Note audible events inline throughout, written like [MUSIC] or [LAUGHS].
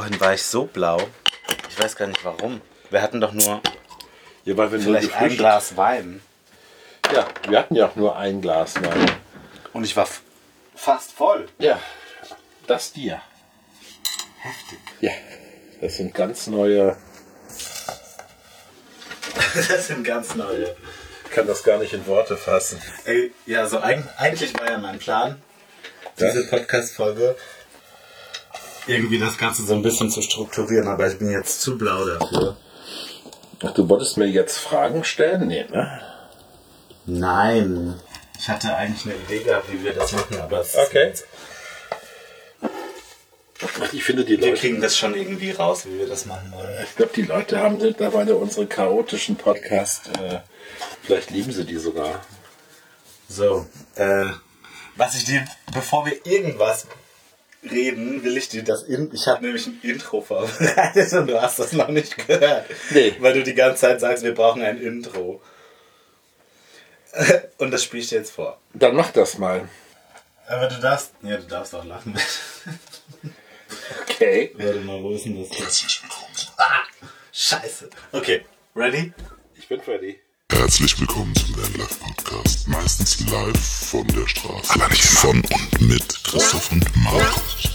Vorhin war ich so blau. Ich weiß gar nicht warum. Wir hatten doch nur Ja, weil wir vielleicht ein Glas Wein. Ja, wir hatten ja auch nur ein Glas Wein. Und ich war fast voll. Ja, das dir. Heftig. Ja, das sind ganz neue. [LAUGHS] Das sind ganz neue. Ich kann das gar nicht in Worte fassen. Ey, ja, so eig eigentlich war ja mein Plan, diese Podcast-Folge irgendwie das Ganze so ein bisschen zu strukturieren, aber ich bin jetzt zu blau dafür. Ach, du wolltest mir jetzt Fragen stellen? Nee, ne? Nein. Ich hatte eigentlich eine Idee gehabt, wie wir das machen, aber es Okay. Ich finde, die wir Leute, kriegen das schon irgendwie raus, wie wir das machen wollen. ich glaube, die Leute haben mittlerweile unsere chaotischen Podcast. Äh, vielleicht lieben sie die sogar. So, äh, was ich dir, bevor wir irgendwas reden, will ich dir das in, ich habe nämlich ein Intro vorbereitet und [LAUGHS] du hast das noch nicht gehört. Nee. Weil du die ganze Zeit sagst, wir brauchen ein Intro. [LAUGHS] Und das spiele ich dir jetzt vor. Dann mach das mal. Aber du darfst, ja, du darfst auch lachen. Okay. Warte mal, wo ist denn das? Herzlich willkommen. Ah, scheiße. Okay, ready? Ich bin ready. Herzlich willkommen zum Vanlife Podcast. Meistens live von der Straße. Aber nicht von und mit Christoph und Markus.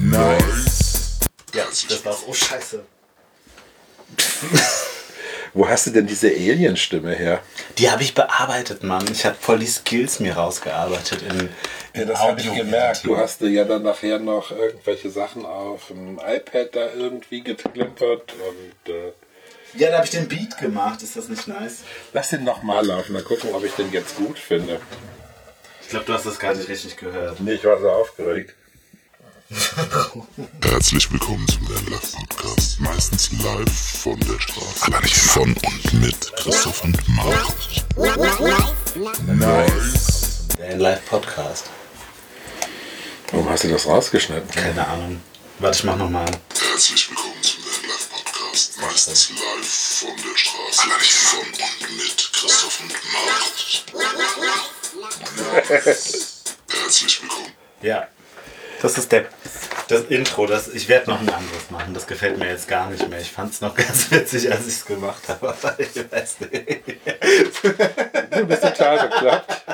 Nice. Ja, das war's. Oh, scheiße. [LAUGHS] Wo hast du denn diese Alien-Stimme her? Die habe ich bearbeitet, Mann. Ich habe voll die Skills mir rausgearbeitet in, in Audio- Du hast dir ja dann nachher noch irgendwelche Sachen auf dem iPad da irgendwie geklimpert und äh, Ja, da habe ich den Beat gemacht. Ist das nicht nice? lass den nochmal laufen, mal gucken, ob ich den jetzt gut finde. Ich glaube, du hast das gar nicht richtig gehört. Nee, ich war so aufgeregt. [LAUGHS] Herzlich willkommen zum Vanlife Podcast. Meistens live von der Straße. Aber nicht von und mit Christoph und Markus. Nice. Der Live-Podcast. Warum hast du das rausgeschnitten? Keine Ahnung. Warte, ich mach nochmal. Herzlich willkommen zum Podcast. Meistens live von der Straße. Von und mit Christoph und Markus. Herzlich willkommen. Ja. Das ist der, das Intro. Das, ich werde noch ein anderes machen. Das gefällt mir jetzt gar nicht mehr. Ich fand es noch ganz [LAUGHS] witzig, als ich es gemacht habe. Aber [LAUGHS] ich weiß nicht. Ein bisschen klar geklappt.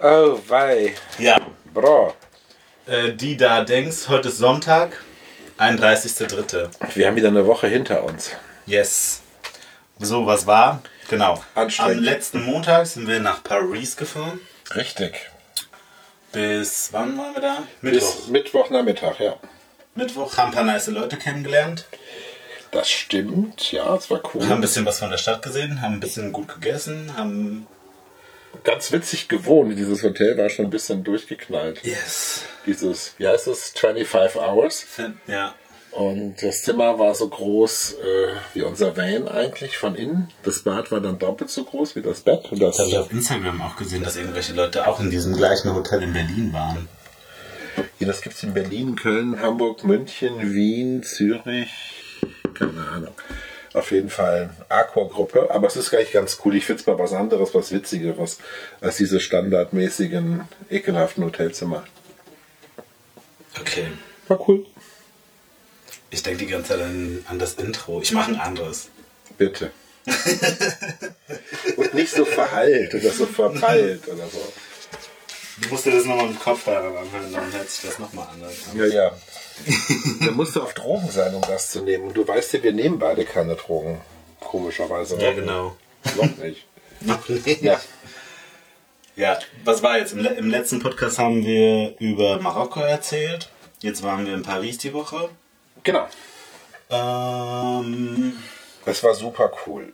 Oh, wei. Ja. Bro. Äh, die da denkst, heute ist Sonntag, 31.3. Wir haben wieder eine Woche hinter uns. Yes. So, was war? Genau. Anstrengend. Am letzten Montag sind wir nach Paris gefahren. Richtig. Bis wann waren wir da? Bis Mittwoch. Mittwochnachmittag, ja. Mittwoch haben ein paar nice Leute kennengelernt. Das stimmt, ja, es war cool. Haben ein bisschen was von der Stadt gesehen, haben ein bisschen gut gegessen, haben. Ganz witzig gewohnt. Dieses Hotel war schon ein bisschen durchgeknallt. Yes. Dieses, wie heißt es, 25 Hours. Ja. Und das Zimmer war so groß äh, wie unser Van eigentlich von innen. Das Bad war dann doppelt so groß wie das Bett. Und das, Das habe ich auf Instagram auch gesehen, dass irgendwelche Leute auch in diesem gleichen Hotel in Berlin waren. ja, das gibt es in Berlin, Köln, Hamburg, München, Wien, Zürich. Keine Ahnung. Auf jeden Fall Aqua-Gruppe. Aber es ist gleich ganz cool. Ich finde es mal was anderes, was Witzigeres, als diese standardmäßigen, ekelhaften Hotelzimmer. Okay. War cool. Ich denke die ganze Zeit an, an das Intro. Ich mache ein anderes. Bitte. [LAUGHS] Und nicht so verhallt oder so verpeilt oder so. Du musst dir das nochmal mit Kopfhörern anhören, dann hört sich das nochmal anders an. Ja, ja. [LAUGHS] da musst du auf Drogen sein, um das zu nehmen. Und du weißt ja, wir nehmen beide keine Drogen. Komischerweise. Ja, genau. Noch nicht. [LAUGHS] Noch nicht. Ja. Ja, was war jetzt? Im, le- Im letzten Podcast haben wir über Marokko erzählt. Jetzt waren wir in Paris die Woche. Genau. Ähm, Es war super cool.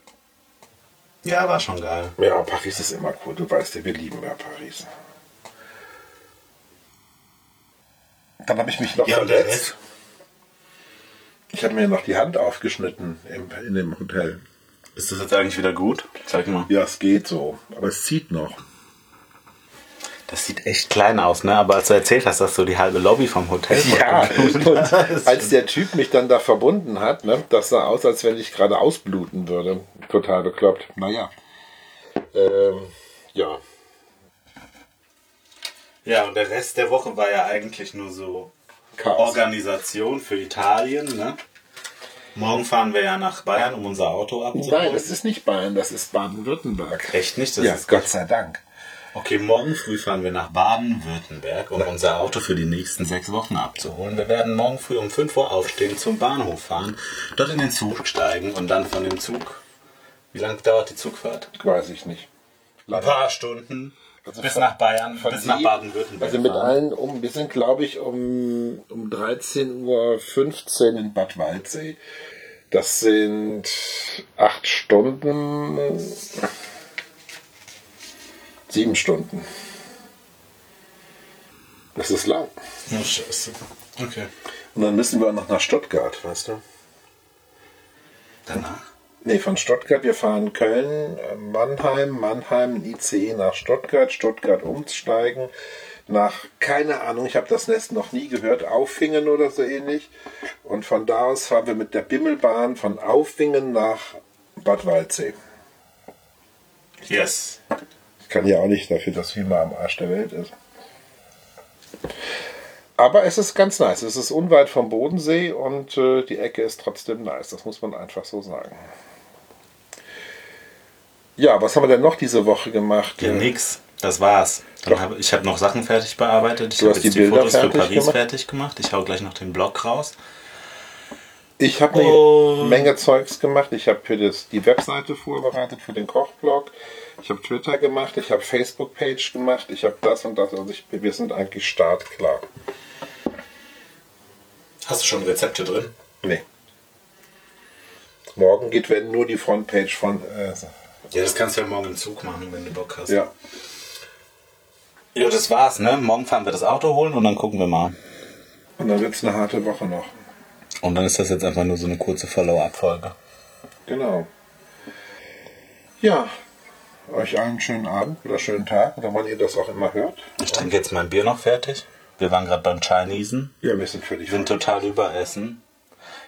ja, war schon geil. Ja, Paris ist immer cool. Du weißt ja, wir lieben ja Paris. Dann habe ich mich noch Ja, verletzt. Ich habe mir noch die Hand aufgeschnitten im, in dem Hotel. Ist das jetzt eigentlich wieder gut? Zeig mal. Ja, es geht so. Aber es zieht noch. Das sieht echt klein aus, ne? Aber als du erzählt hast, dass so die halbe Lobby vom Hotel Ja, und als der Typ mich dann da verbunden hat, ne, das sah aus, als wenn ich gerade ausbluten würde. Total bekloppt. Naja. Ähm, ja. Ja, und der Rest der Woche war ja eigentlich nur so Chaos. Organisation für Italien. Ne? Morgen fahren wir ja nach Bayern, um unser Auto abzuholen. Nein, das ist nicht Bayern, das ist Baden-Württemberg. Echt nicht? Das Ja, ist Gott sei Dank. Okay, morgen früh fahren wir nach Baden-Württemberg, um unser Auto für die nächsten sechs Wochen abzuholen. Wir werden morgen früh um 5 Uhr aufstehen, zum Bahnhof fahren, dort in den Zug steigen und dann von dem Zug. Wie lange dauert die Zugfahrt? Weiß ich nicht. Ein paar Stunden. Also bis nach Bayern, bis nach Baden-Württemberg. Also mit fahren. allen um, wir sind glaube ich um, um 13.15 Uhr in Bad Waldsee. Das sind acht Stunden, sieben Stunden. Das ist lang. Oh, Scheiße. Okay. Und dann müssen wir auch noch nach Stuttgart, weißt du? Danach? Nee, von Stuttgart, wir fahren Köln, äh, Mannheim, Mannheim, ICE nach Stuttgart, Stuttgart umsteigen, nach, keine Ahnung, ich habe das Nest noch nie gehört, Auffingen oder so ähnlich. Und von da aus fahren wir mit der Bimmelbahn von Auffingen nach Bad Waldsee. Yes. Ich kann ja auch nicht dafür, dass Wiener am Arsch der Welt ist. Aber es ist ganz nice. Es ist unweit vom Bodensee und äh, die Ecke ist trotzdem nice. Das muss man einfach so sagen. Ja, was haben wir denn noch diese Woche gemacht? Ja, nix. Das war's. Hab, ich habe noch Sachen fertig bearbeitet. Ich Du habe hast jetzt die die, Bilder Fotos für Paris gemacht? fertig gemacht. Ich hau gleich noch den Blog raus. Ich habe eine Menge Zeugs gemacht. Ich habe für das, die Webseite vorbereitet, für den Kochblog. Ich habe Twitter gemacht. Ich habe Facebook-Page gemacht. Ich habe das und das. Also ich, wir sind eigentlich startklar. Hast du schon Rezepte drin? Nee. Morgen geht, wenn nur die Frontpage von. Äh, Ja, das kannst du ja morgen im Zug machen, wenn du Bock hast. ja. Ja, das war's, ne? Morgen fahren wir das Auto holen und dann gucken wir mal. Und dann wird es eine harte Woche noch. Und dann ist das jetzt einfach nur so eine kurze Follow-up-Folge. Genau. Ja. Euch allen schönen Abend oder schönen Tag oder wann ihr das auch immer hört. Ich trinke jetzt mein Bier noch fertig. Wir waren gerade beim Chinesen. Ja, wir sind völlig Wir sind total überessen.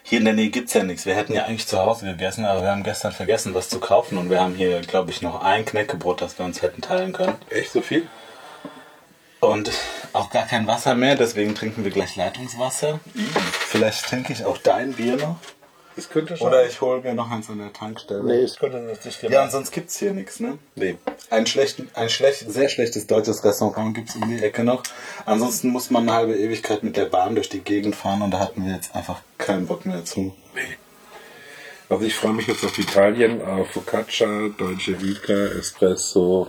Hier in der Nähe gibt's ja nichts. Wir hätten ja eigentlich zu Hause gegessen, aber wir haben gestern vergessen, was zu kaufen. Und wir haben hier, glaube ich, noch ein Knäckebrot, das wir uns hätten teilen können. Echt so viel? Und auch gar kein Wasser mehr, deswegen trinken wir gleich Leitungswasser. Vielleicht trinke ich auch dein Bier noch. Das könnte schon. Oder ich hole mir noch eins an der Tankstelle. nee, es könnte natürlich Ja, und sonst gibt's hier nichts, ne? Nee. Ein, schlechten, ein schlecht, sehr schlechtes deutsches Restaurant gibt's um die Ecke noch. Ansonsten muss man eine halbe Ewigkeit mit der Bahn durch die Gegend fahren und da hatten wir jetzt einfach keinen Bock mehr zu. Also ich freue mich jetzt auf Italien, auf Focaccia, Deutsche Vita, Espresso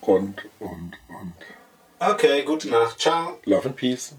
und, und, und. Okay, gute Nacht. Ciao. Love and Peace.